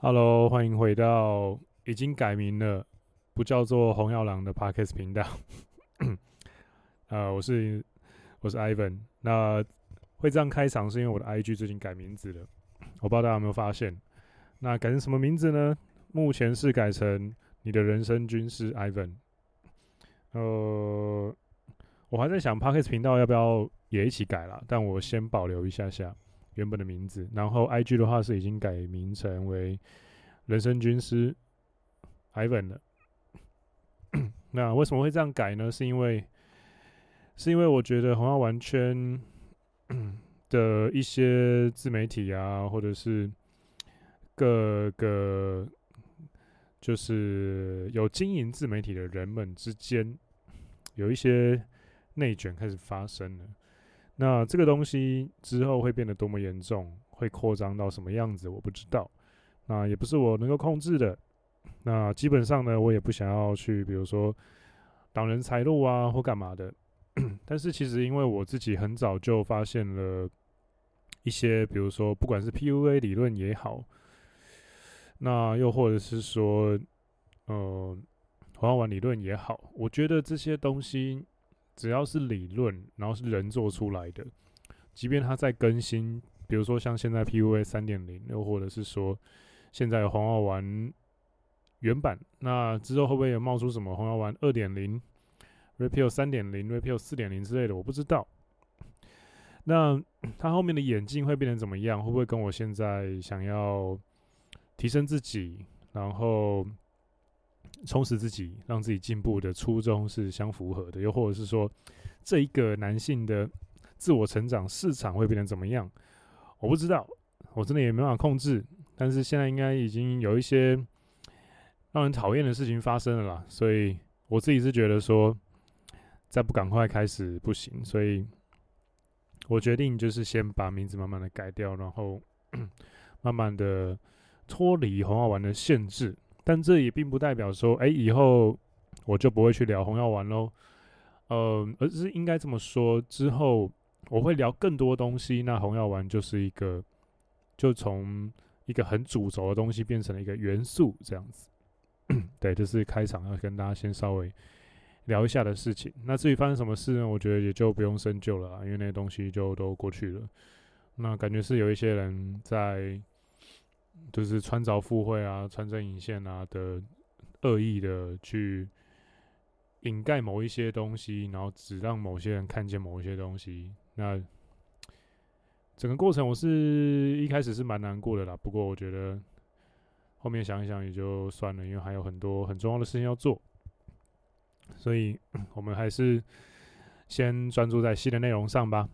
Hello，欢迎回到已经改名了，不叫做红药郎的 Podcast 频道。呃，我是我是 Ivan。那会这样开场是因为我的 IG 最近改名字了，我不知道大家有没有发现。那改成什么名字呢？目前是改成你的人生军师 Ivan。呃，我还在想 Podcast 频道要不要也一起改啦，但我先保留一下下。原本的名字，然后 IG 的话是已经改名成为人生军师 Ivan 了。那为什么会这样改呢？是因为是因为我觉得红药丸圈 的一些自媒体啊，或者是各个就是有经营自媒体的人们之间，有一些内卷开始发生了。那这个东西之后会变得多么严重，会扩张到什么样子，我不知道。那也不是我能够控制的。那基本上呢，我也不想要去，比如说挡人财路啊，或干嘛的。但是其实因为我自己很早就发现了一些，比如说不管是 PUA 理论也好，那又或者是说，呃，红药丸理论也好，我觉得这些东西。只要是理论，然后是人做出来的，即便它在更新，比如说像现在 PUA 三点零，又或者是说现在红药丸原版，那之后会不会有冒出什么红药丸二点零、Repeal 三点零、Repeal 四点零之类的？我不知道。那它后面的演进会变成怎么样？会不会跟我现在想要提升自己，然后？充实自己，让自己进步的初衷是相符合的，又或者是说，这一个男性的自我成长市场会变成怎么样？我不知道，我真的也没办法控制。但是现在应该已经有一些让人讨厌的事情发生了啦，所以我自己是觉得说，再不赶快开始不行，所以我决定就是先把名字慢慢的改掉，然后 慢慢的脱离红药丸的限制。但这也并不代表说，哎、以后我就不会去聊红药丸喽。呃，而是应该这么说，之后我会聊更多东西。那红药丸就是一个，就从一个很主轴的东西变成了一个元素，这样子。对，这、是开场要跟大家先稍微聊一下的事情。那至于发生什么事呢？我觉得也就不用深究了，因为那些东西就都过去了。那感觉是有一些人在。就是穿凿附会啊，穿针引线啊的恶意的去掩盖某一些东西，然后只让某些人看见某一些东西。那整个过程我是一开始是蛮难过的啦，不过我觉得后面想一想也就算了，因为还有很多很重要的事情要做，所以 我们还是先专注在新的内容上吧。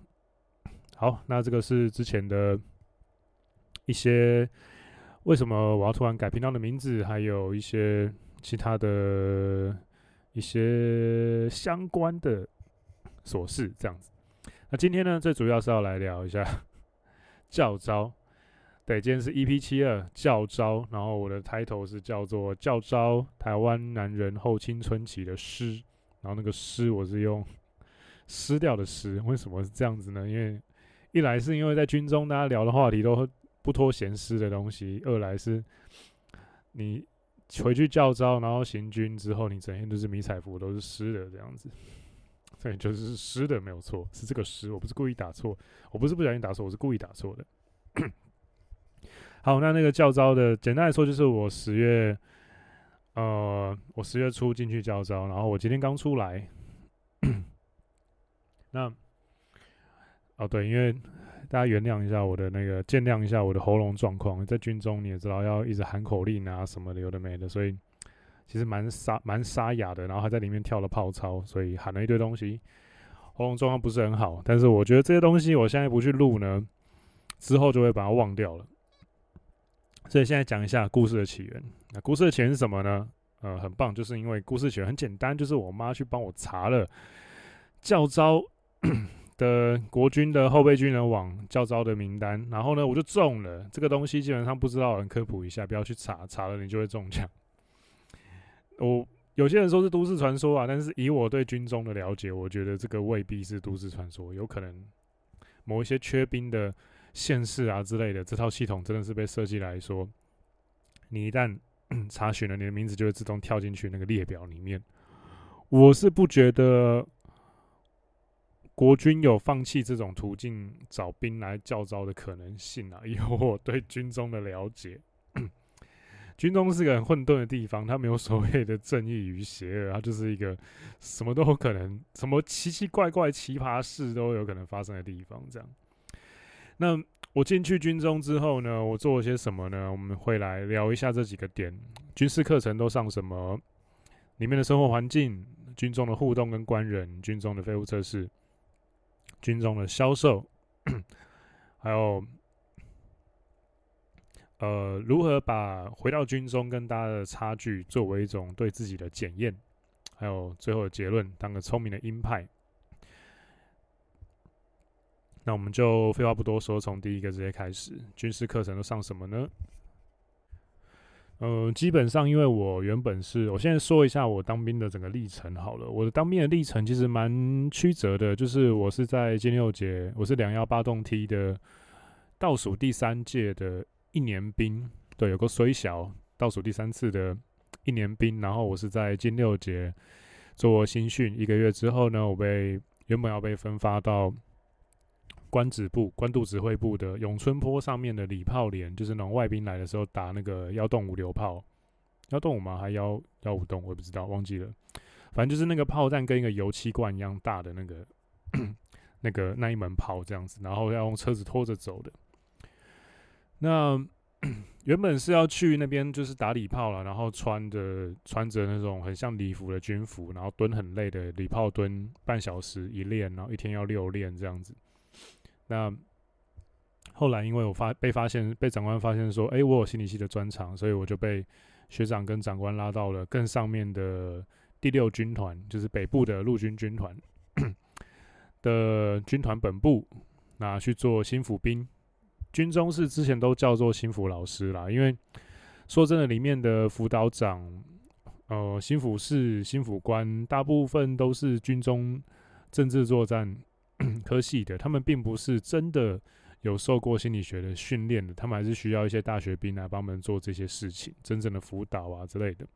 好，那这个是之前的一些。为什么我要突然改频道的名字？还有一些其他的一些相关的琐事，这样子。那今天呢，最主要是要来聊一下 教招。对，今天是 EP 七二教招，然后我的 title 是叫做教招台湾男人后青春期的诗，然后那个诗我是用 撕掉的诗。为什么是这样子呢？因为一来是因为在军中大家聊的话题都。不脱闲湿的东西。二来是，你回去教招，然后行军之后，你整天都是迷彩服，都是湿的这样子。对，就是湿的没有错，是这个湿，我不是故意打错，我不是不小心打错，我是故意打错的。好，那那个教招的，简单来说就是我十月，呃，我十月初进去教招，然后我今天刚出来。那，哦对，因为。大家原谅一下我的那个，见谅一下我的喉咙状况。在军中你也知道，要一直喊口令啊什么的，有的没的，所以其实蛮沙蛮沙哑的。然后还在里面跳了泡操，所以喊了一堆东西，喉咙状况不是很好。但是我觉得这些东西我现在不去录呢，之后就会把它忘掉了。所以现在讲一下故事的起源。那故事的起源是什么呢？呃，很棒，就是因为故事起源很简单，就是我妈去帮我查了教招。的国军的后备军人网教招的名单，然后呢，我就中了这个东西。基本上不知道人科普一下，不要去查，查了你就会中奖。我有些人说是都市传说啊，但是以我对军中的了解，我觉得这个未必是都市传说，有可能某一些缺兵的县市啊之类的，这套系统真的是被设计来说你一旦 查询了，你的名字就会自动跳进去那个列表里面。我是不觉得国军有放弃这种途径找兵来教招的可能性啊，以我对军中的了解。军中是个很混沌的地方，它没有所谓的正义与邪恶，它就是一个什么都有可能、什么奇奇怪怪、奇葩事都有可能发生的地方。这样，那我进去军中之后呢，我做了些什么呢？我们会来聊一下这几个点：军事课程都上什么？里面的生活环境、军中的互动跟官人、军中的废物测试、军中的销售，还有。呃，如何把回到军中跟大家的差距作为一种对自己的检验，还有最后的结论，当个聪明的鹰派。那我们就废话不多说，从第一个直接开始。军事课程都上什么呢？呃，基本上因为我原本是，我现在说一下我当兵的整个历程好了。我的当兵的历程其实蛮曲折的，就是我是在金六节，我是两幺八栋梯的倒数第三届的。一年兵，对，有个虽小，倒数第三次的一年兵，然后我是在金六节做新训一个月之后呢，我被原本要被分发到官指部、官渡指挥部的永春坡上面的礼炮连，就是那种外宾来的时候打那个幺洞五榴炮，幺洞五吗？还幺幺五洞？我也不知道，忘记了。反正就是那个炮弹跟一个油漆罐一样大的那个 那个那一门炮这样子，然后要用车子拖着走的。那 原本是要去那边，就是打礼炮了，然后穿着穿着那种很像礼服的军服，然后蹲很累的礼炮蹲半小时一练，然后一天要六练这样子。那后来因为我发被发现，被长官发现说，哎、我有心理系的专长，所以我就被学长跟长官拉到了更上面的第六军团，就是北部的陆军军团的军团本部，那去做心辅兵。军中是之前都叫做心辅老师啦，因为说真的，里面的辅导长、呃，心辅士、心辅官，大部分都是军中政治作战 科系的，他们并不是真的有受过心理学的训练的，他们还是需要一些大学兵来帮忙做这些事情，真正的辅导啊之类的。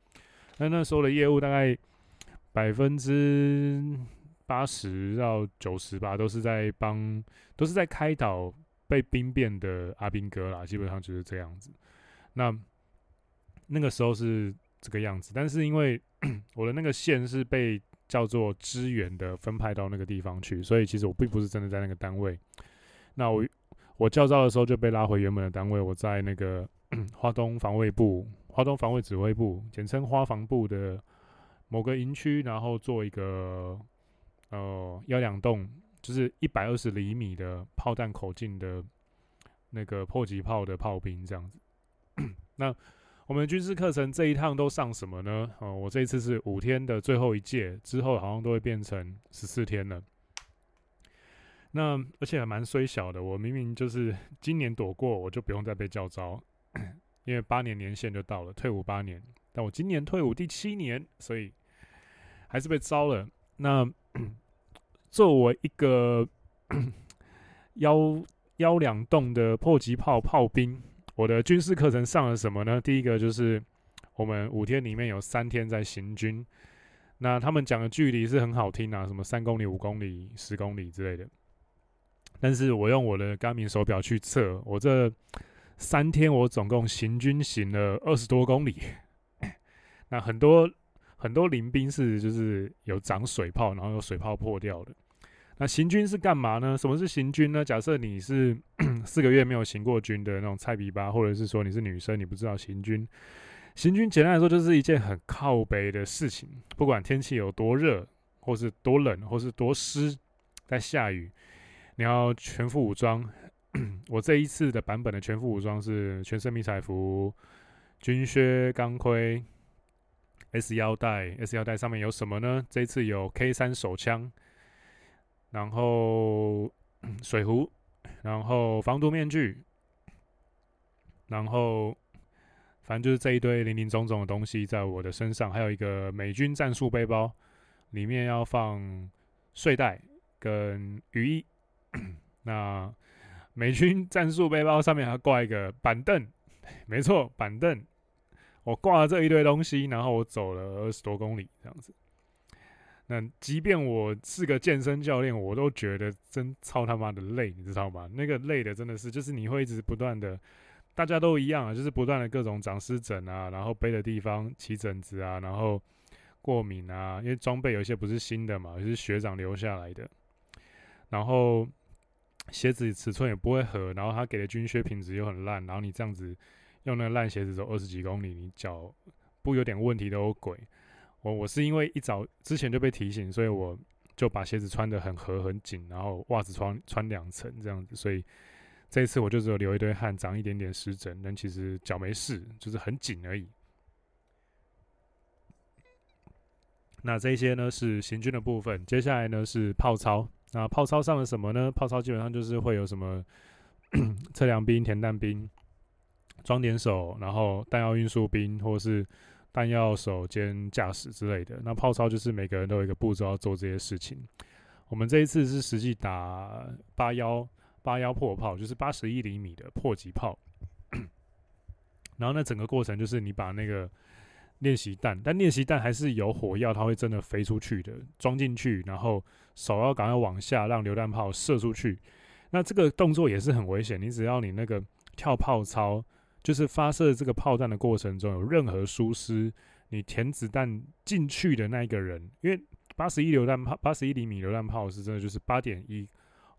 那那时候的业务大概百分之八十到九十吧，都是在帮，都是在开导。被兵变的阿兵哥啦，基本上就是这样子。那那个时候是这个样子，但是因为 我的那个线是被叫做支援的分派到那个地方去，所以其实我并不是真的在那个单位。那我我教召的时候就被拉回原本的单位，我在那个 花东防卫部、花东防卫指挥部，简称花防部的某个营区，然后做一个呃幺两栋。就是一百二十厘米的炮弹口径的那个迫击炮的炮兵这样子。那我们军事课程这一趟都上什么呢？哦，我这一次是五天的最后一届，之后好像都会变成十四天了。那而且还蛮衰小的，我明明就是今年躲过，我就不用再被叫招，因为八年年限就到了，退伍八年。但我今年退伍第七年，所以还是被招了。那。作为一个 幺幺两栋的迫击炮炮兵，我的军事课程上了什么呢？第一个就是我们五天里面有三天在行军，那他们讲的距离是很好听啊，什么三公里、五公里、十公里之类的。但是我用我的干明手表去测，我这三天我总共行军行了二十多公里。那很多。很多临兵是就是有长水泡，然后有水泡破掉的。那行军是干嘛呢？什么是行军呢？假设你是 四个月没有行过军的那种菜逼吧，或者是说你是女生，你不知道行军。行军简单来说就是一件很靠北的事情，不管天气有多热，或是多冷，或是多湿，在下雨，你要全副武装。我这一次的版本的全副武装是全身迷彩服、军靴、钢盔。S 腰带，S 腰带上面有什么呢？这一次有 K 三手枪，然后水壶，然后防毒面具，然后反正就是这一堆零零总总的东西在我的身上，还有一个美军战术背包，里面要放睡袋跟雨衣。那美军战术背包上面还挂一个板凳，没错，板凳。我挂了这一堆东西，然后我走了二十多公里这样子。那即便我是个健身教练，我都觉得真操他妈的累，你知道吗？那个累的真的是，就是你会一直不断的，大家都一样啊，就是不断的各种长湿疹啊，然后背的地方起疹子啊，然后过敏啊，因为装备有些不是新的嘛，是学长留下来的，然后鞋子尺寸也不会合，然后他给的军靴品质又很烂，然后你这样子用那个烂鞋子走二十几公里，你脚不有点问题都有鬼。我我是因为一早之前就被提醒，所以我就把鞋子穿得很合很紧，然后袜子穿穿两层这样子，所以这一次我就只有流一堆汗，长一点点湿疹，但其实脚没事，就是很紧而已。那这些呢是行军的部分，接下来呢是砲操。那砲操上了什么呢？砲操基本上就是会有什么测量兵、填弹兵、装点手，然后弹药运输兵，或是弹药手兼驾驶之类的，那炮操就是每个人都有一个步骤要做这些事情。我们这一次是实际打八幺八幺破炮，就是八十一厘米的迫击炮。然后那整个过程就是你把那个练习弹，但练习弹还是有火药，它会真的飞出去的，装进去，然后手要赶快往下让榴弹炮射出去。那这个动作也是很危险，你只要你那个跳炮操。就是发射这个炮弹的过程中有任何疏失，你填子弹进去的那一个人，因为八十一榴弹炮、八十一厘米榴弹炮是真的就是八点一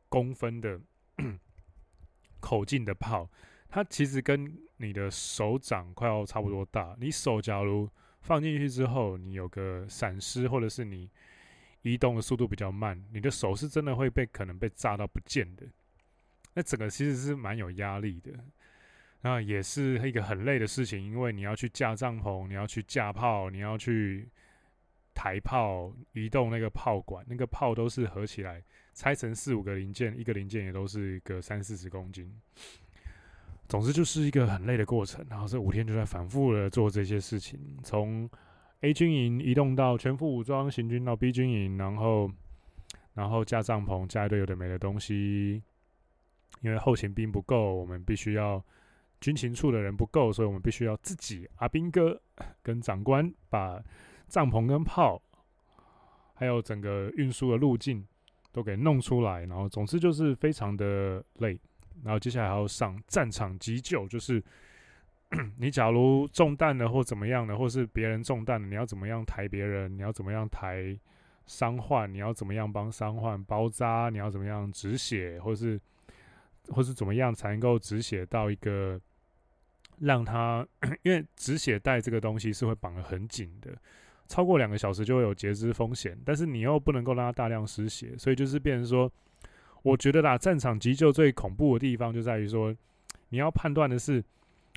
公分的 口径的炮，它其实跟你的手掌快要差不多大。你手假如放进去之后，你有个闪失，或者是你移动的速度比较慢，你的手是真的会被可能被炸到不见的。那整个其实是蛮有压力的。那也是一个很累的事情，因为你要去架帐篷，你要去架炮，你要去抬炮，移动那个炮管，那个炮都是合起来拆成四五个零件，一个零件也都是一个三四十公斤。总之就是一个很累的过程，然后这五天就在反复的做这些事情，从 A 军营移动到全副武装行军到 B 军营，然后然后架帐篷，架一堆有的没的东西，因为后勤兵不够，我们必须要。军情处的人不够，所以我们必须要自己阿兵哥 跟长官把帐篷跟炮，还有整个运输的路径都给弄出来。然后总之就是非常的累。然后接下来还要上战场急救，就是 你假如中弹了或怎么样的，或是别人中弹了，你要怎么样抬别人？你要怎么样抬伤患？你要怎么样帮伤患包扎？你要怎么样止血？或是或是怎么样才能够止血到一个？让他，因为止血带这个东西是会绑得很紧的，超过两个小时就会有截肢风险。但是你又不能够让它大量失血，所以就是变成说，我觉得啦，战场急救最恐怖的地方就在于说，你要判断的是，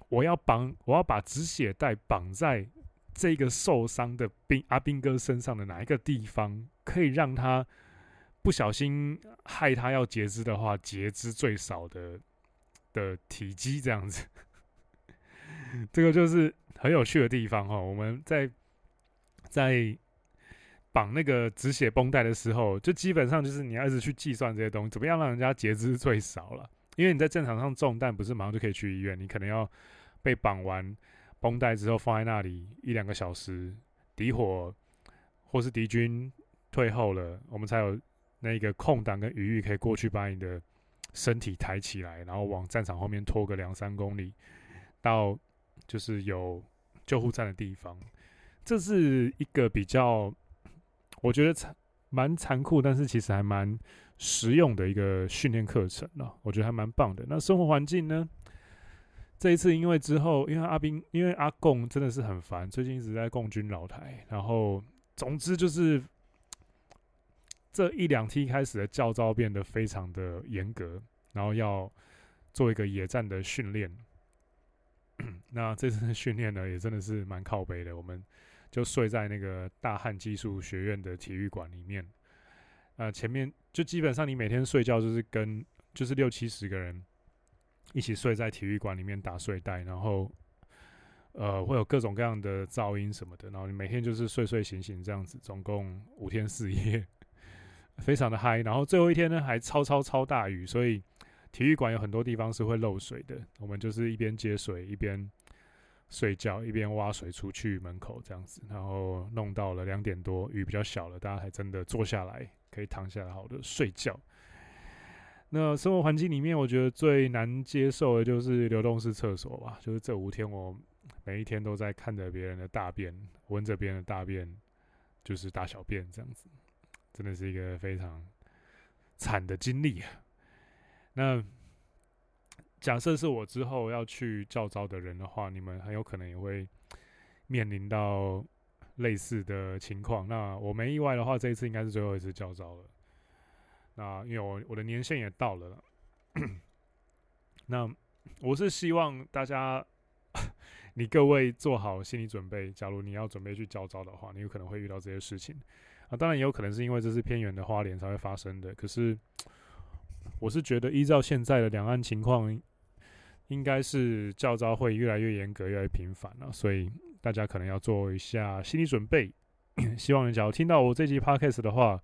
我要绑，我要把止血带绑在这个受伤的兵阿兵哥身上的哪一个地方，可以让他不小心害他要截肢的话，截肢最少的的体积这样子。这个就是很有趣的地方哈。我们在在绑那个止血绷带的时候，就基本上就是你要一直去计算这些东西，怎么样让人家截肢最少了。因为你在战场上中弹，不是马上就可以去医院，你可能要被绑完绷带之后放在那里一两个小时，敌火或是敌军退后了，我们才有那个空档跟余裕可以过去把你的身体抬起来，然后往战场后面拖个两三公里到。就是有救护站的地方，这是一个比较，我觉得残蛮残酷，但是其实还蛮实用的一个训练课程了。我觉得还蛮棒的。那生活环境呢？这一次因为之后，因为阿兵，因为阿贡真的是很烦，最近一直在共军老台，然后总之就是这一两梯开始的教招变得非常的严格，然后要做一个野战的训练。那这次训练呢，也真的是蛮靠北的。我们就睡在那个大汉技术学院的体育馆里面。呃，前面就基本上你每天睡觉就是跟就是六七十个人一起睡在体育馆里面打睡袋，然后呃会有各种各样的噪音什么的，然后你每天就是睡睡醒醒这样子，总共五天四夜，非常的嗨。然后最后一天呢，还超超超大雨，所以。体育馆有很多地方是会漏水的，我们就是一边接水一边睡觉，一边挖水出去门口这样子，然后弄到了两点多，雨比较小了，大家还真的坐下来可以躺下来好的睡觉。那生活环境里面，我觉得最难接受的就是流动式厕所吧。就是这五天，我每一天都在看着别人的大便，闻着别人的大便，就是大小便这样子，真的是一个非常惨的经历。那假设是我之后要去教招的人的话，你们很有可能也会面临到类似的情况。那我没意外的话，这一次应该是最后一次教招了。那因为我我的年限也到了，那我是希望大家，你各位做好心理准备。假如你要准备去教招的话，你有可能会遇到这些事情啊。当然也有可能是因为这是偏远的花莲才会发生的。可是我是觉得依照现在的两岸情况，应该是教招会越来越严格，越来越频繁了。所以大家可能要做一下心理准备。希望你假如听到我这集 Podcast 的话。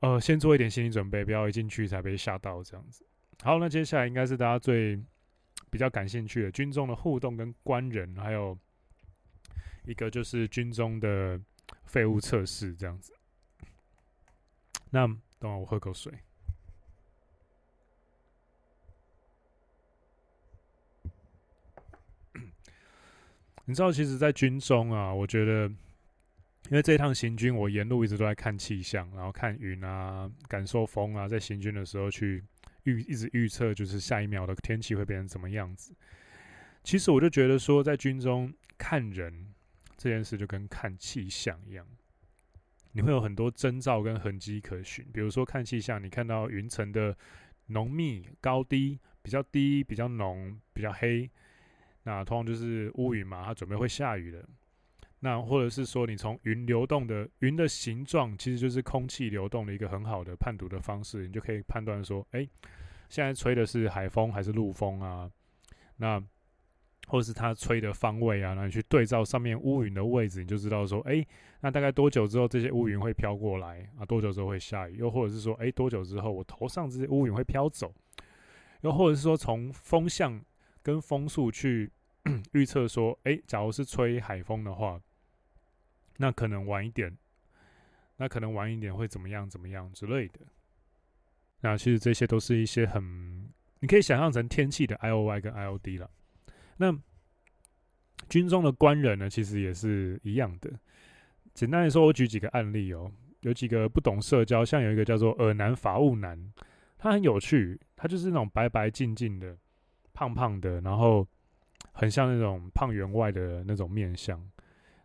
呃，先做一点心理准备，不要一进去才被吓到这样子。好，那接下来应该是大家最比较感兴趣的军中的互动跟官人，还有一个就是军中的废物测试这样子。那等会我喝口水。你知道，其实，在军中啊，我觉得。因为这一趟行军，我沿路一直都在看气象，然后看云啊，感受风啊，在行军的时候去预一直预测，就是下一秒的天气会变成什么样子。其实我就觉得说，在军中看人这件事就跟看气象一样，你会有很多征兆跟痕迹可循。比如说看气象，你看到云层的浓密、高低，比较低、比较浓、比较黑，那通常就是乌云嘛，它准备会下雨的。那或者是说，你从云流动的云的形状，其实就是空气流动的一个很好的判读的方式，你就可以判断说，哎，现在吹的是海风还是陆风啊？那或者是它吹的方位啊，那你去对照上面乌云的位置，你就知道说，哎，那大概多久之后这些乌云会飘过来啊？多久之后会下雨？又或者是说，哎，多久之后我头上这些乌云会飘走？又或者是说，从风向跟风速去 预测说，哎，假如是吹海风的话。那可能晚一点，那可能晚一点会怎么样？怎么样之类的？那其实这些都是一些很，你可以想象成天气的 IOI 跟 IOD 了。那军中的官人呢，其实也是一样的。简单来说，我举几个案例哦。有几个不懂社交，像有一个叫做“耳男法务男”，他很有趣，他就是那种白白净净的、胖胖的，然后很像那种胖员外的那种面相。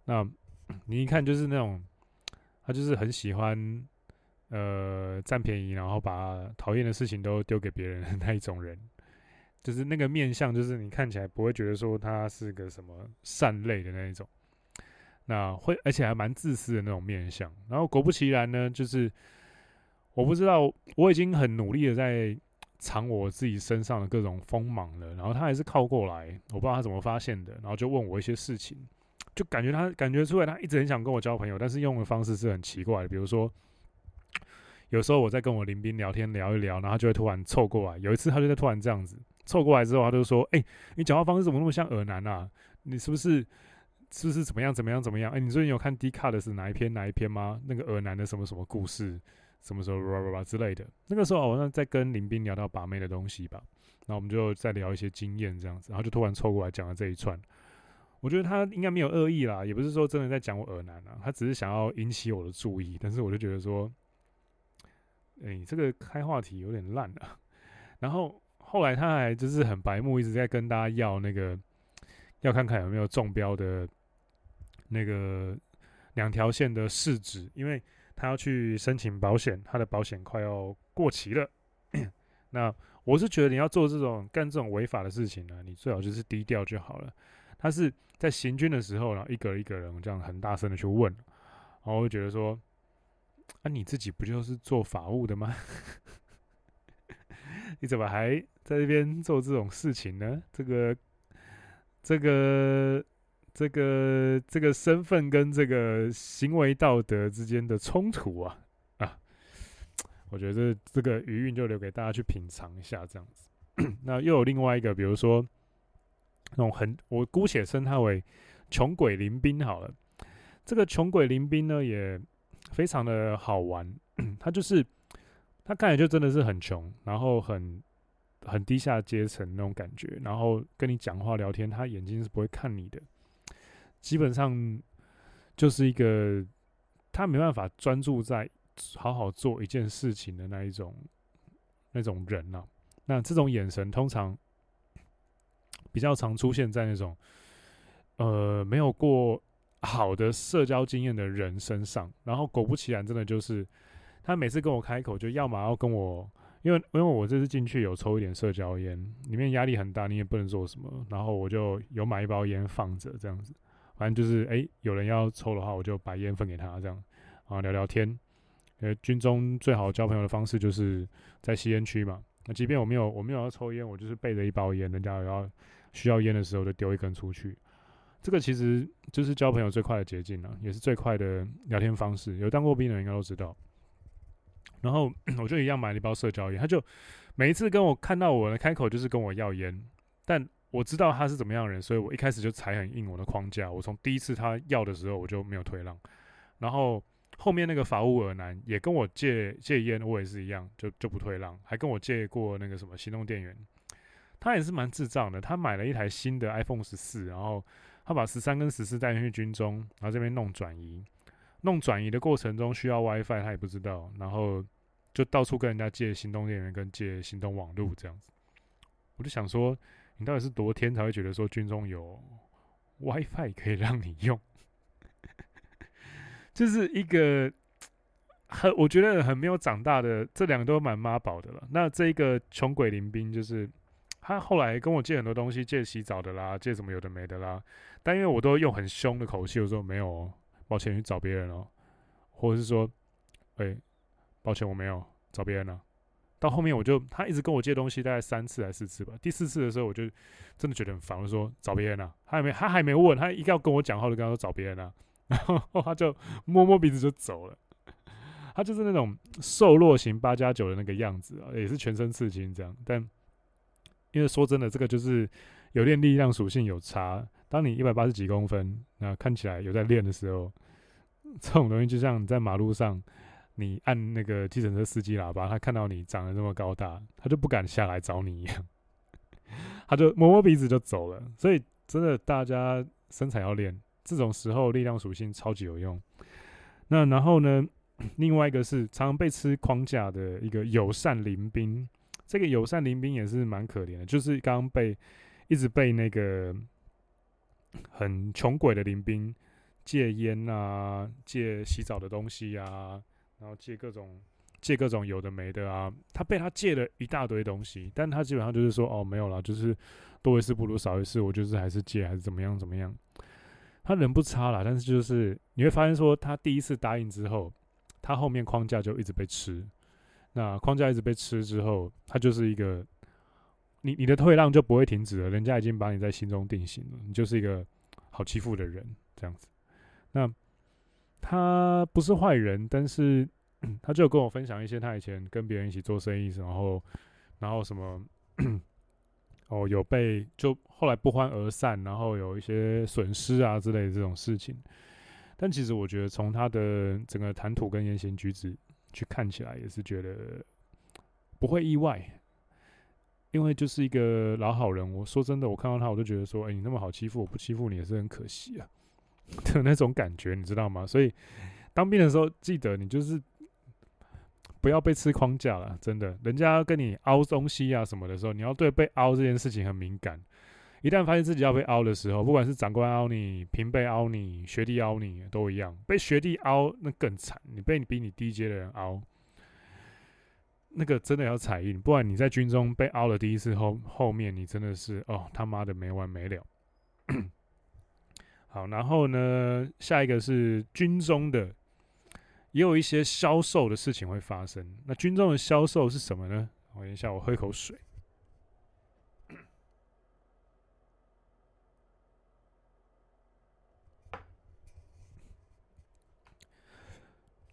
那 你一看就是那种，他就是很喜欢，呃，占便宜，然后把讨厌的事情都丢给别人的那一种人，就是那个面相，就是你看起来不会觉得说他是个什么善类的那一种，那会而且还蛮自私的那种面相。然后果不其然呢，就是我不知道，我已经很努力的在藏我自己身上的各种锋芒了，然后他还是靠过来，我不知道他怎么发现的，然后就问我一些事情。就感觉他感觉出来，他一直很想跟我交朋友，但是用的方式是很奇怪的。比如说，有时候我在跟我林斌聊天聊一聊，然后他就会突然凑过来。有一次，他就在突然这样子凑过来之后，他就说：“哎、你讲话方式怎么那么像耳男啊？你是不是是不是怎么样怎么样怎么样？哎、你最近有看 D 卡的是哪一篇哪一篇吗？那个耳男的什么什么故事，什么时候吧吧吧之类的。那个时候，好像在跟林斌聊到把妹的东西吧，然后我们就再聊一些经验这样子，然后就突然凑过来讲了这一串。”我觉得他应该没有恶意啦，也不是说真的在讲我耳男啊，他只是想要引起我的注意。但是我就觉得说，哎、欸，这个开话题有点烂了。然后后来他还就是很白目，一直在跟大家要那个，要看看有没有中标的那个两条线的试纸，因为他要去申请保险，他的保险快要过期了。那我是觉得你要做这种干这种违法的事情呢，你最好就是低调就好了。他是在行军的时候，然后一个一个人这样很大声的去问，然后我就觉得说，啊，你自己不就是做法务的吗？你怎么还在这边做这种事情呢？这个、这个、这个、这个身份跟这个行为道德之间的冲突啊啊！我觉得这个余韵就留给大家去品尝一下，这样子。那又有另外一个，比如说。那种很，我姑且称他为穷鬼临兵好了。这个穷鬼临兵呢，也非常的好玩。他就是他看起来就真的是很穷，然后很很低下阶层那种感觉，然后跟你讲话聊天，他眼睛是不会看你的，基本上就是一个他没办法专注在好好做一件事情的那一种那种人啊。那这种眼神通常比较常出现在那种呃没有过好的社交经验的人身上，然后果不其然，真的就是。他每次跟我开口，就要么要跟我，因为因为我这次进去有抽一点社交烟，里面压力很大，你也不能做什么，然后我就有买一包烟放着，这样子，反正就是哎、有人要抽的话，我就把烟分给他，这样，啊，聊聊天。呃，军中最好交朋友的方式就是在吸烟区嘛。那即便我没有我没有要抽烟，我就是备着一包烟，人家有要需要烟的时候就丢一根出去。这个其实就是交朋友最快的捷径了，也是最快的聊天方式。有当过兵的人应该都知道。然后 我就一样买了一包社交烟，他就每一次跟我看到我的开口就是跟我要烟，但我知道他是怎么样的人，所以我一开始就踩很硬我的框架。我从第一次他要的时候我就没有退让，然后后面那个法务尔男也跟我借借烟，我也是一样，就就不退让，还跟我借过那个什么行动电源。他也是蛮智障的，他买了一台新的 iPhone 十四，然后他把十三跟十四带进去军中，然后这边弄转移。弄转移的过程中需要 WiFi，他也不知道，然后就到处跟人家借行动电源跟借行动网络这样子。我就想说，你到底是多天才会觉得说军中有 WiFi 可以让你用？就是一个很我觉得很没有长大的，这两个都蛮妈宝的了。那这一个穷鬼林兵，就是他后来跟我借很多东西，借洗澡的啦，借什么有的没的啦。但因为我都用很凶的口气，我说没有。哦抱歉，去找别人哦，或者是说，哎、抱歉，我没有找别人了。到后面我就他一直跟我借东西，大概三次还是四次吧。第四次的时候，我就真的觉得很烦，我说找别人啊。他还没他还没问，他一定要跟我讲话，就跟他说找别人啊。然后他就摸摸鼻子就走了。他就是那种瘦弱型八加九的那个样子啊，也是全身刺青这样。但因为说真的，这个就是有练力量属性有差。当你一百八十几公分，那看起来有在练的时候，这种东西就像你在马路上，你按那个计程车司机喇叭，他看到你长得这么高大，他就不敢下来找你一样，他就摸摸鼻子就走了。所以真的，大家身材要练，这种时候力量属性超级有用。那然后呢，另外一个是常常被吃框架的一个友善林兵，这个友善林兵也是蛮可怜的，就是刚刚被一直被那个。很穷鬼的林兵，借烟啊，借洗澡的东西啊，然后借各种借各种有的没的啊。他被他借了一大堆东西，但他基本上就是说，哦，没有了，就是多一事不如少一事，我就是还是借，还是怎么样怎么样。他人不差啦，但是就是你会发现说，他第一次答应之后，他后面框架就一直被吃。那框架一直被吃之后，他就是一个。你你的退让就不会停止了，人家已经把你在心中定型了，你就是一个好欺负的人，这样子。那他不是坏人，但是 他就跟我分享一些他以前跟别人一起做生意，然后然后什么 哦有被就后来不欢而散，然后有一些损失啊之类的这种事情。但其实我觉得从他的整个谈吐跟言行举止去看起来，也是觉得不会意外。因为就是一个老好人，我说真的，我看到他，我就觉得说，哎、你那么好欺负，我不欺负你也是很可惜啊 的那种感觉，你知道吗？所以当兵的时候，记得你就是不要被吃框架了，真的，人家跟你凹东西啊什么的时候，你要对被凹这件事情很敏感。一旦发现自己要被凹的时候，不管是长官凹你、平辈凹你、学弟凹你，都一样，被学弟凹那更惨，你被你比你低阶的人凹。那个真的要踩硬，不然你在军中被凹了第一次后，后面你真的是哦他妈的没完没了。好，然后呢，下一个是军中的，也有一些销售的事情会发生。那军中的销售是什么呢？我等一下，我喝一口水。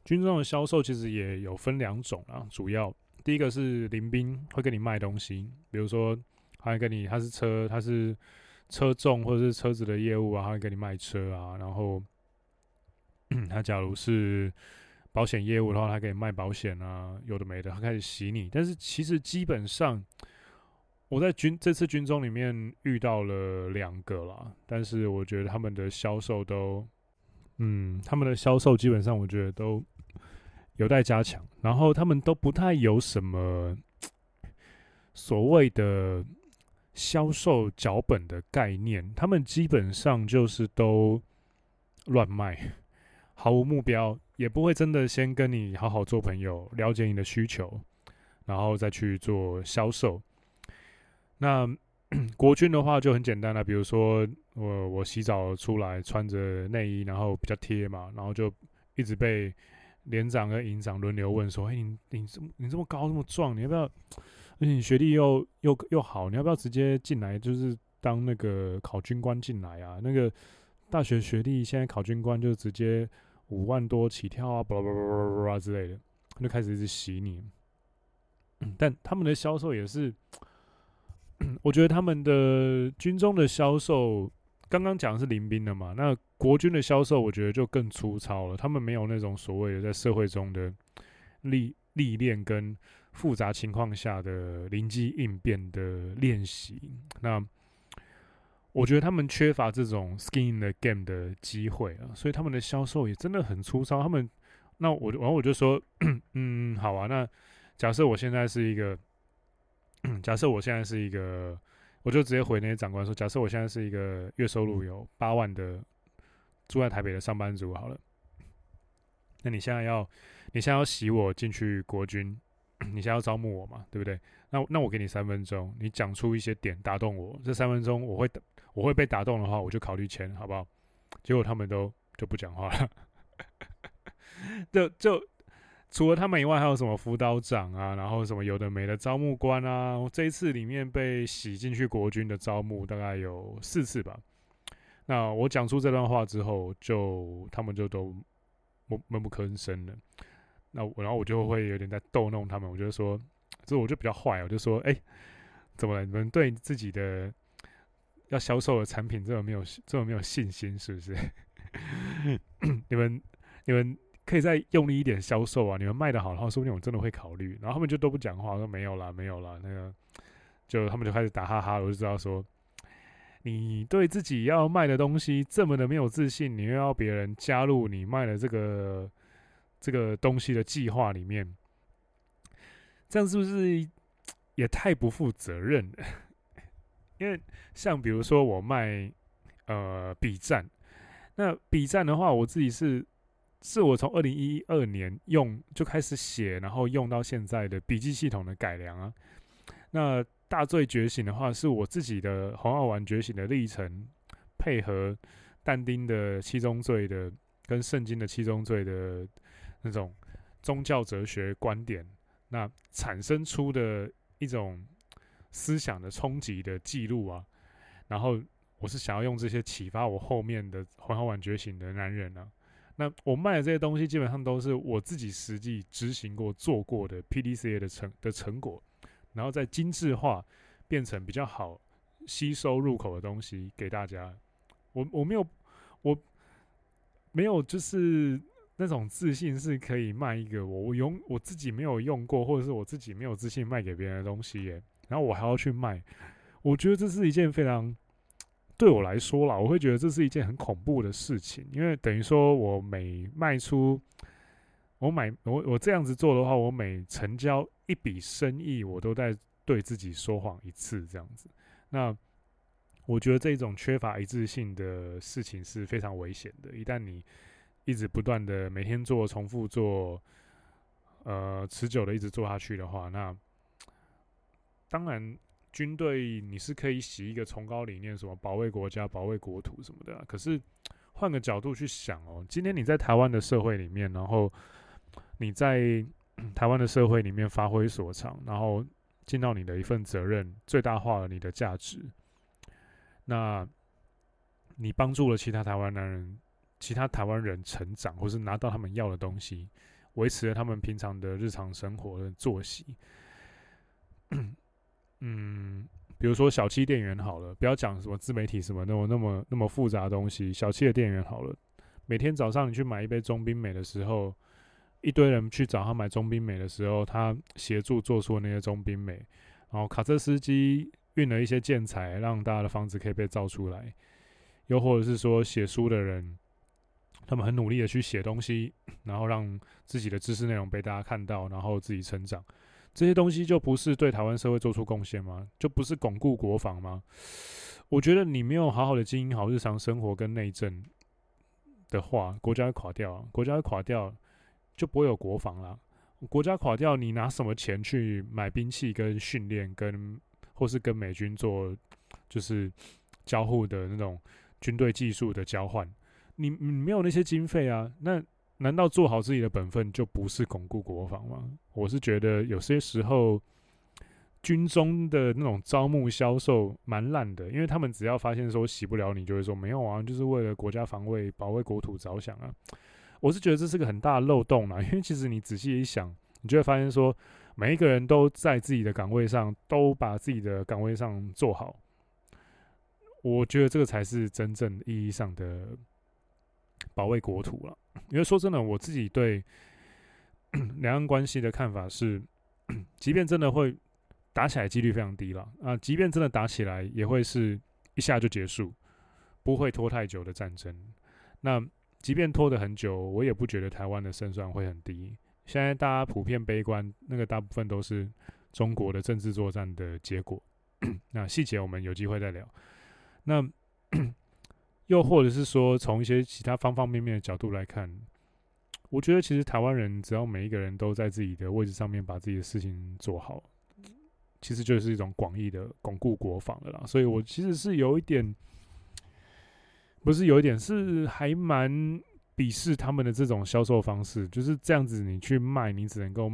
军中的销售其实也有分两种啊，主要。第一个是临兵会跟你卖东西，比如说他会跟你，他是车，他是车重或者是车子的业务啊，他会给你卖车啊，然后 他假如是保险业务的话，他可以卖保险啊，有的没的，他开始洗你。但是其实基本上我在军这次军中里面遇到了两个啦，但是我觉得他们的销售都，嗯，他们的销售基本上我觉得都有待加强，然后他们都不太有什么所谓的。销售脚本的概念，他们基本上就是都乱卖，毫无目标，也不会真的先跟你好好做朋友，了解你的需求，然后再去做销售。那 国军的话就很简单了，比如说我我洗澡出来穿着内衣，然后比较贴嘛，然后就一直被连长跟营长轮流问说：“哎，你你这么你这么高这么壮，你要不要？”而且你学历又又又好，你要不要直接进来？就是当那个考军官进来啊？那个大学学历现在考军官就直接五万多起跳啊，巴拉巴拉巴拉巴拉之类的，就开始一直洗你。但他们的销售也是，我觉得他们的军中的销售，刚刚讲的是临兵的嘛，那国军的销售我觉得就更粗糙了。他们没有那种所谓的在社会中的历历练跟。复杂情况下的灵机应变的练习，那我觉得他们缺乏这种 skin in the game 的机会啊，所以他们的销售也真的很粗糙。他们，那我就然后我就说，嗯，好啊，那假设我现在是一个，假设我现在是一个，我就直接回那些长官说，假设我现在是一个月收入有八万的住在台北的上班族，好了，那你现在要，你现在要洗我进去国军。你现在要招募我嘛，对不对？那那我给你三分钟，你讲出一些点打动我。这三分钟我会我会被打动的话，我就考虑签，好不好？结果他们都就不讲话了。就就除了他们以外，还有什么辅导长啊，然后什么有的没的招募官啊。这一次里面被洗进去国军的招募大概有四次吧。那我讲出这段话之后，就他们就都闷闷不吭声了。那我然后我就会有点在逗弄他们，我就说，这我就比较坏，我就说，哎，怎么？你们对自己的要销售的产品这么没有这么没有信心，是不是？你们你们可以再用力一点销售啊！你们卖得好的话，说不定我真的会考虑。然后他们就都不讲话，说没有啦，没有啦。那个就他们就开始打哈哈，我就知道说，你对自己要卖的东西这么的没有自信，你又要别人加入你卖的这个。这个东西的计划里面，这样是不是也太不负责任了？因为像比如说我卖呃笔站，那笔站的话，我自己是是我从二零一二年用就开始写，然后用到现在的笔记系统的改良啊。那大罪觉醒的话，是我自己的红药丸觉醒的历程，配合但丁的七宗罪的跟圣经的七宗罪的。那种宗教哲学观点，那产生出的一种思想的冲击的记录啊，然后我是想要用这些启发我后面的黄小婉觉醒的男人啊，那我卖的这些东西基本上都是我自己实际执行过做过的 PDCA 的成的成果，然后再精致化变成比较好吸收入口的东西给大家。我我没有我没有就是。那种自信是可以卖一个我我用我自己没有用过，或者是我自己没有自信卖给别人的东西耶，然后我还要去卖，我觉得这是一件非常对我来说啦，我会觉得这是一件很恐怖的事情，因为等于说我每卖出，我买我我这样子做的话，我每成交一笔生意，我都在对自己说谎一次这样子，那我觉得这种缺乏一致性的事情是非常危险的，一旦你。一直不断的每天做，重复做，呃，持久的一直做下去的话，那当然军队你是可以洗一个崇高理念，什么保卫国家、保卫国土什么的。可是换个角度去想哦，今天你在台湾的社会里面，然后你在台湾的社会里面发挥所长，然后尽到你的一份责任，最大化了你的价值，那你帮助了其他台湾男人。其他台湾人成长，或是拿到他们要的东西，维持了他们平常的日常生活的作息。嗯，比如说小七店员好了，不要讲什么自媒体什么那么那么那么复杂的东西，小七的店员好了，每天早上你去买一杯中冰美的时候，一堆人去找他买中冰美的时候，他协助做出那些中冰美，然后卡车司机运了一些建材，让大家的房子可以被造出来，又或者是说写书的人，他们很努力的去写东西，然后让自己的知识内容被大家看到，然后自己成长。这些东西就不是对台湾社会做出贡献吗？就不是巩固国防吗？我觉得你没有好好的经营好日常生活跟内政的话，国家会垮掉。国家会垮掉，就不会有国防了。国家垮掉，你拿什么钱去买兵器跟训练，跟或是跟美军做就是交互的那种军队技术的交换？你你没有那些经费啊？那。难道做好自己的本分就不是巩固国防吗？我是觉得有些时候军中的那种招募销售蛮烂的，因为他们只要发现说洗不了你，就会说没有啊，就是为了国家防卫、保卫国土着想啊。我是觉得这是个很大的漏洞啊，因为其实你仔细一想，你就会发现说每一个人都在自己的岗位上，都把自己的岗位上做好。我觉得这个才是真正意义上的。保卫国土了，因为说真的，我自己对 两岸关系的看法是，即便真的会打起来，几率非常低了啊。即便真的打起来，也会是一下就结束，不会拖太久的战争。那即便拖得很久，我也不觉得台湾的胜算会很低。现在大家普遍悲观，那个大部分都是中国的政治作战的结果。那细节我们有机会再聊。那。又或者是说，从一些其他方方面面的角度来看，我觉得其实台湾人只要每一个人都在自己的位置上面把自己的事情做好，其实就是一种广义的巩固国防了啦。所以我其实是有一点，不是有一点，是还蛮鄙视他们的这种销售方式，就是这样子你去卖，你只能够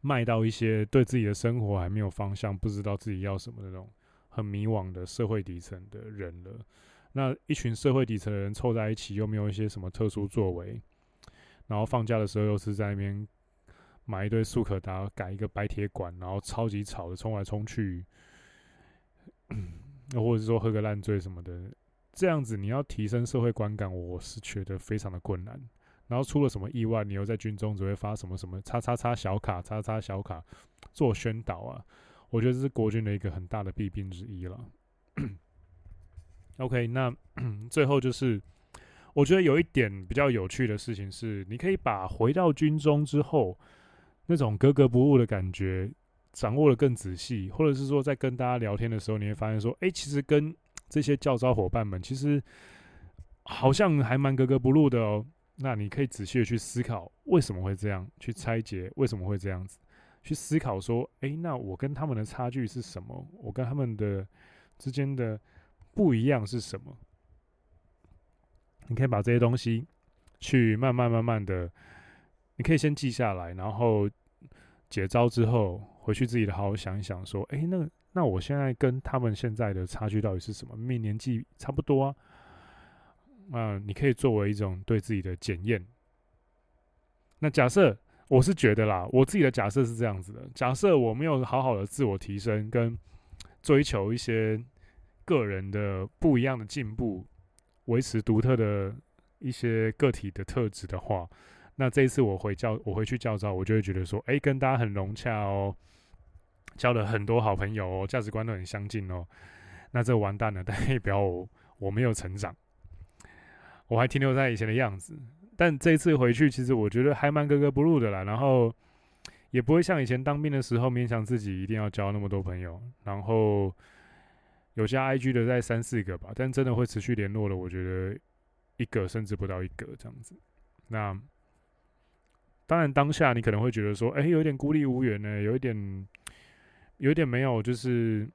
卖到一些对自己的生活还没有方向、不知道自己要什么的那种很迷惘的社会底层的人了。那一群社会底层的人凑在一起，又没有一些什么特殊作为，然后放假的时候又是在那边买一堆速可达，改一个白铁馆，然后超级吵的冲来冲去，又 或者是说喝个烂醉什么的，这样子你要提升社会观感，我是觉得非常的困难。然后出了什么意外，你又在军中只会发什么什么叉叉叉小卡，叉叉小卡做宣导啊，我觉得这是国军的一个很大的弊病之一了。OK，那 最后就是，我觉得有一点比较有趣的事情是，你可以把回到军中之后那种格格不入的感觉掌握的更仔细，或者是说在跟大家聊天的时候，你会发现说，哎，其实跟这些教招伙伴们其实好像还蛮格格不入的哦。那你可以仔细的去思考为什么会这样，去拆解为什么会这样子，去思考说，哎，那我跟他们的差距是什么？我跟他们的之间的。不一样是什么？你可以把这些东西去慢慢慢慢的，你可以先记下来，然后解招之后回去自己的好好想一想，说：哎，那那我现在跟他们现在的差距到底是什么？明年纪差不多啊。那你可以作为一种对自己的检验。那假设我是觉得啦，我自己的假设是这样子的：假设我没有好好的自我提升跟追求一些。个人的不一样的进步，维持独特的一些个体的特质的话，那这一次我回教我回去教招，我就会觉得说，哎、跟大家很融洽哦，交了很多好朋友哦，价值观都很相近哦。那这完蛋了，代表我我没有成长，我还停留在以前的样子。但这一次回去，其实我觉得还蛮格格不入的啦。然后也不会像以前当兵的时候勉强自己一定要交那么多朋友，然后。有加 IG 的在三四个吧，但真的会持续联络的，我觉得一个甚至不到一个这样子。那当然当下你可能会觉得说，哎、欸，有点孤立无援呢，有一点，有一点没有，就是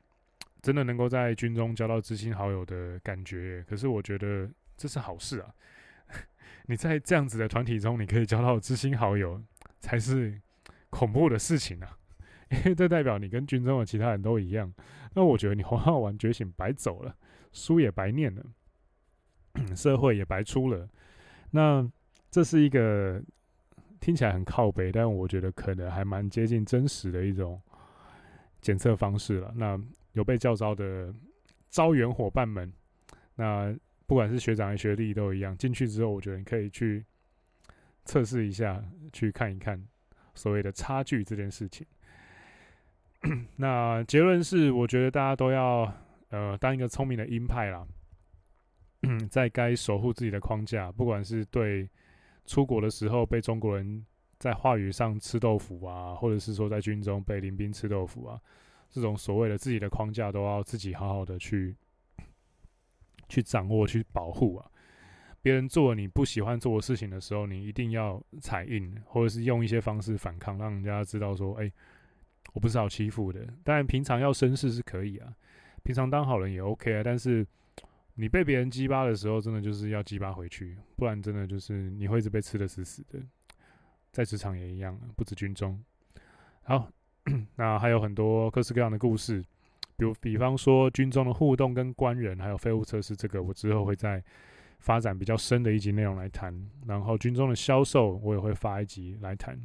真的能够在军中交到知心好友的感觉。可是我觉得这是好事啊，你在这样子的团体中，你可以交到知心好友，才是恐怖的事情啊。因为这代表你跟军中的其他人都一样，那我觉得你红号玩觉醒白走了，书也白念了，社会也白出了。那这是一个听起来很靠北，但我觉得可能还蛮接近真实的一种检测方式了。那有被教招的招员伙伴们，那不管是学长还是学弟都一样，进去之后，我觉得你可以去测试一下，去看一看所谓的差距这件事情。那结论是，我觉得大家都要呃当一个聪明的鹰派啦，在该守护自己的框架，不管是对出国的时候被中国人在话语上吃豆腐啊，或者是说在军中被林兵吃豆腐啊。这种所谓的自己的框架都要自己好好的去 去掌握、去保护啊！别人做你不喜欢做的事情的时候，你一定要踩硬，或者是用一些方式反抗，让人家知道说：“哎，我不是好欺负的。”当然，平常要绅士是可以啊，平常当好人也 OK 啊。但是你被别人鸡巴的时候，真的就是要鸡巴回去，不然真的就是你会一直被吃的死死的。在职场也一样，不止军中。好。那还有很多各式各样的故事，比如比方说军中的互动跟官人，还有废物测试，这个我之后会在发展比较深的一集内容来谈。然后军中的销售，我也会发一集来谈。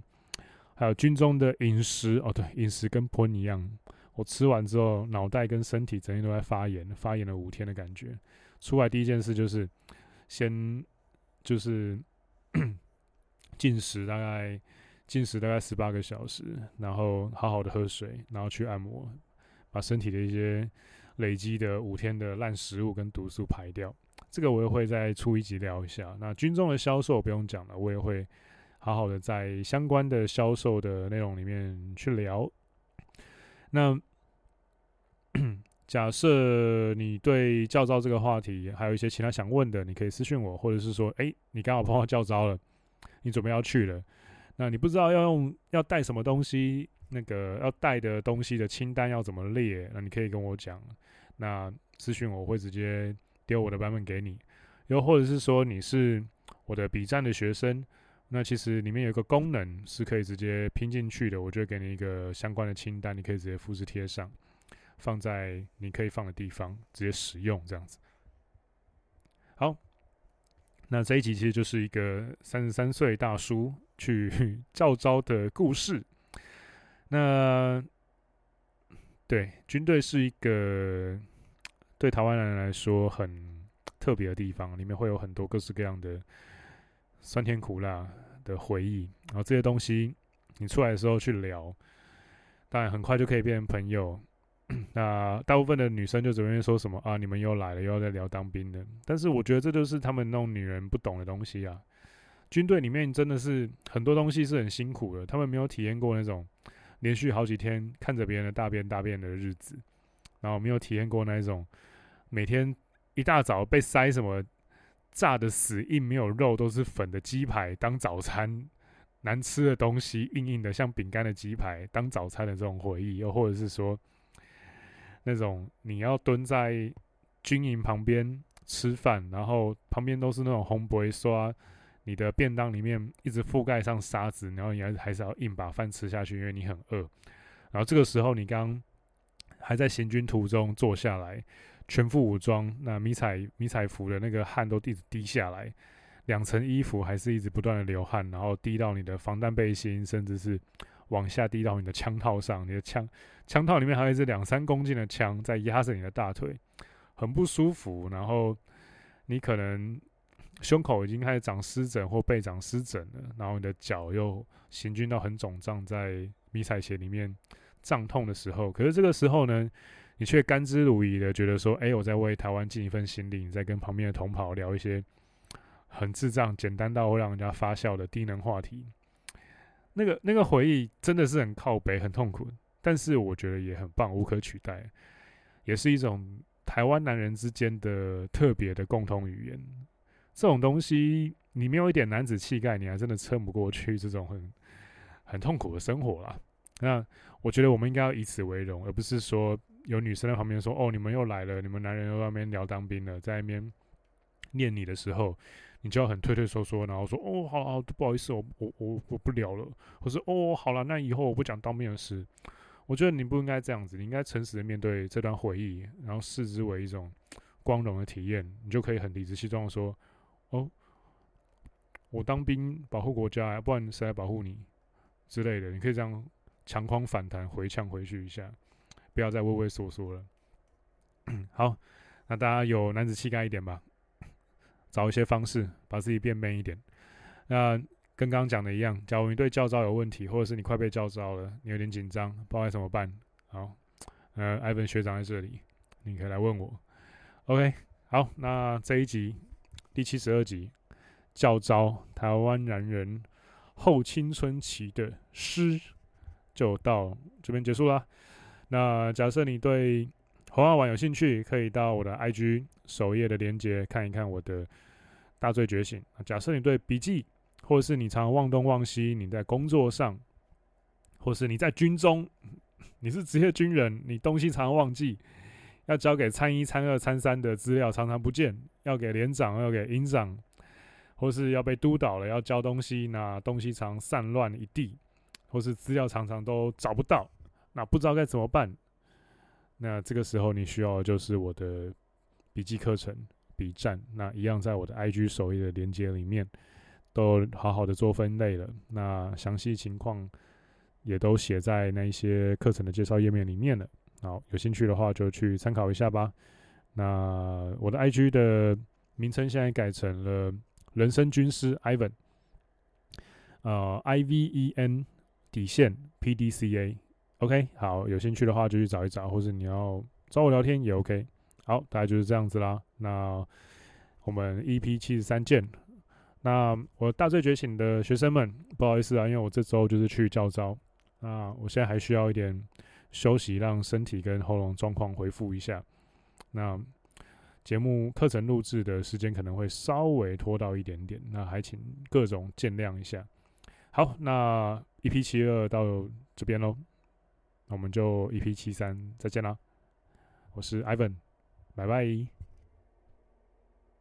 还有军中的饮食，哦对，饮食跟喷一样，我吃完之后脑袋跟身体整天都在发炎，发炎了五天的感觉。出来第一件事就是先就是 进食，大概。进食大概十八个小时，然后好好的喝水，然后去按摩，把身体的一些累积的五天的烂食物跟毒素排掉。这个我也会再出一集聊一下。那军中的销售不用讲了，我也会好好的在相关的销售的内容里面去聊。那 假设你对教招这个话题还有一些其他想问的，你可以私信我，或者是说，哎，你刚好碰到教招了，你准备要去了。那你不知道要用要带什么东西，那个要带的东西的清单要怎么列？那你可以跟我讲。那私信我会直接丢我的版本给你。又或者是说你是我的笔战的学生，那其实里面有一个功能是可以直接拼进去的，我就会给你一个相关的清单，你可以直接复制贴上，放在你可以放的地方，直接使用这样子。好，那这一集其实就是一个三十三岁大叔。去 教招的故事。那对军队是一个对台湾人来说很特别的地方，里面会有很多各式各样的酸甜苦辣的回忆。然后这些东西你出来的时候去聊，当然很快就可以变成朋友。那大部分的女生就只会说什么啊，你们又来了，又要再聊当兵的。但是我觉得这就是他们那种女人不懂的东西啊。军队里面真的是很多东西是很辛苦的，他们没有体验过那种连续好几天看着别人的大便大便的日子，然后没有体验过那种每天一大早被塞什么炸的死硬没有肉都是粉的鸡排当早餐，难吃的东西硬硬的像饼干的鸡排当早餐的这种回忆，又或者是说那种你要蹲在军营旁边吃饭，然后旁边都是那种红白刷。你的便当里面一直覆盖上沙子，然后你还还是要硬把饭吃下去，因为你很饿。然后这个时候，你刚还在行军途中坐下来，全副武装，那迷彩迷彩服的那个汗都一直滴下来，两层衣服还是一直不断的流汗，然后滴到你的防弹背心，甚至是往下滴到你的枪套上。你的枪枪套里面还有一支两三公斤的枪在压着你的大腿，很不舒服。然后你可能。胸口已经开始长湿疹或背长湿疹了，然后你的脚又行军到很肿胀，在迷彩鞋里面胀痛的时候，可是这个时候呢，你却甘之如饴的觉得说：“哎，我在为台湾尽一份心力。”你在跟旁边的同袍聊一些很智障、简单到会让人家发笑的低能话题。那个那个回忆真的是很靠北、很痛苦，但是我觉得也很棒，无可取代，也是一种台湾男人之间的特别的共同语言。这种东西，你没有一点男子气概，你还真的撑不过去这种很很痛苦的生活啦。那我觉得我们应该要以此为荣，而不是说有女生在旁边说：“哦，你们又来了，你们男人又在那边聊当兵了，在那边念你的时候，你就要很退退缩缩，然后说：‘哦，好好，不好意思，我我我我不聊了。’或是‘哦，好了，那以后我不讲当兵的事。’我觉得你不应该这样子，你应该诚实的面对这段回忆，然后视之为一种光荣的体验，你就可以很理直气壮的说。”哦，我当兵保护国家，不然谁来保护你之类的？你可以这样强框反弹回呛回去一下，不要再畏畏缩缩了。好，那大家有男子气概一点吧，找一些方式把自己变 man 一点。那跟刚刚讲的一样，假如你对教招有问题，或者是你快被教招了，你有点紧张，不知道该怎么办。好，呃，艾文学长在这里，你可以来问我。OK，好，那这一集第七十二集教招台湾男人后青春期的诗就到这边结束了。那假设你对红药丸有兴趣，可以到我的 IG 首页的链接看一看我的大罪觉醒。假设你对笔记，或是你常常忘东忘西，你在工作上，或是你在军中，你是职业军人，你东西常忘记，要交给参一、参二、参三的资料常常不见，要给连长、要给营长，或是要被督导了要交东西，那东西常散乱一地，或是资料常常都找不到，那不知道该怎么办。那这个时候你需要的就是我的笔记课程笔战，那一样在我的 IG 首页的连接里面都好好的做分类了，那详细情况也都写在那一些课程的介绍页面里面了。好，有兴趣的话就去参考一下吧。那我的 IG 的名称现在改成了人生军师 Ivan”，呃，I V E N 底线 P D C A。OK，好，有兴趣的话就去找一找，或者你要找我聊天也 OK。好，大概就是这样子啦。那我们 EP 七十三见。那我大醉觉醒的学生们，不好意思啊，因为我这周就是去教招，那我现在还需要一点休息，让身体跟喉咙状况恢复一下。那节目课程录制的时间可能会稍微拖到一点点，那还请各种见谅一下。好，那 EP 七二到这边喽。那我们就 EP 七三再见啦，我是 Ivan，拜拜。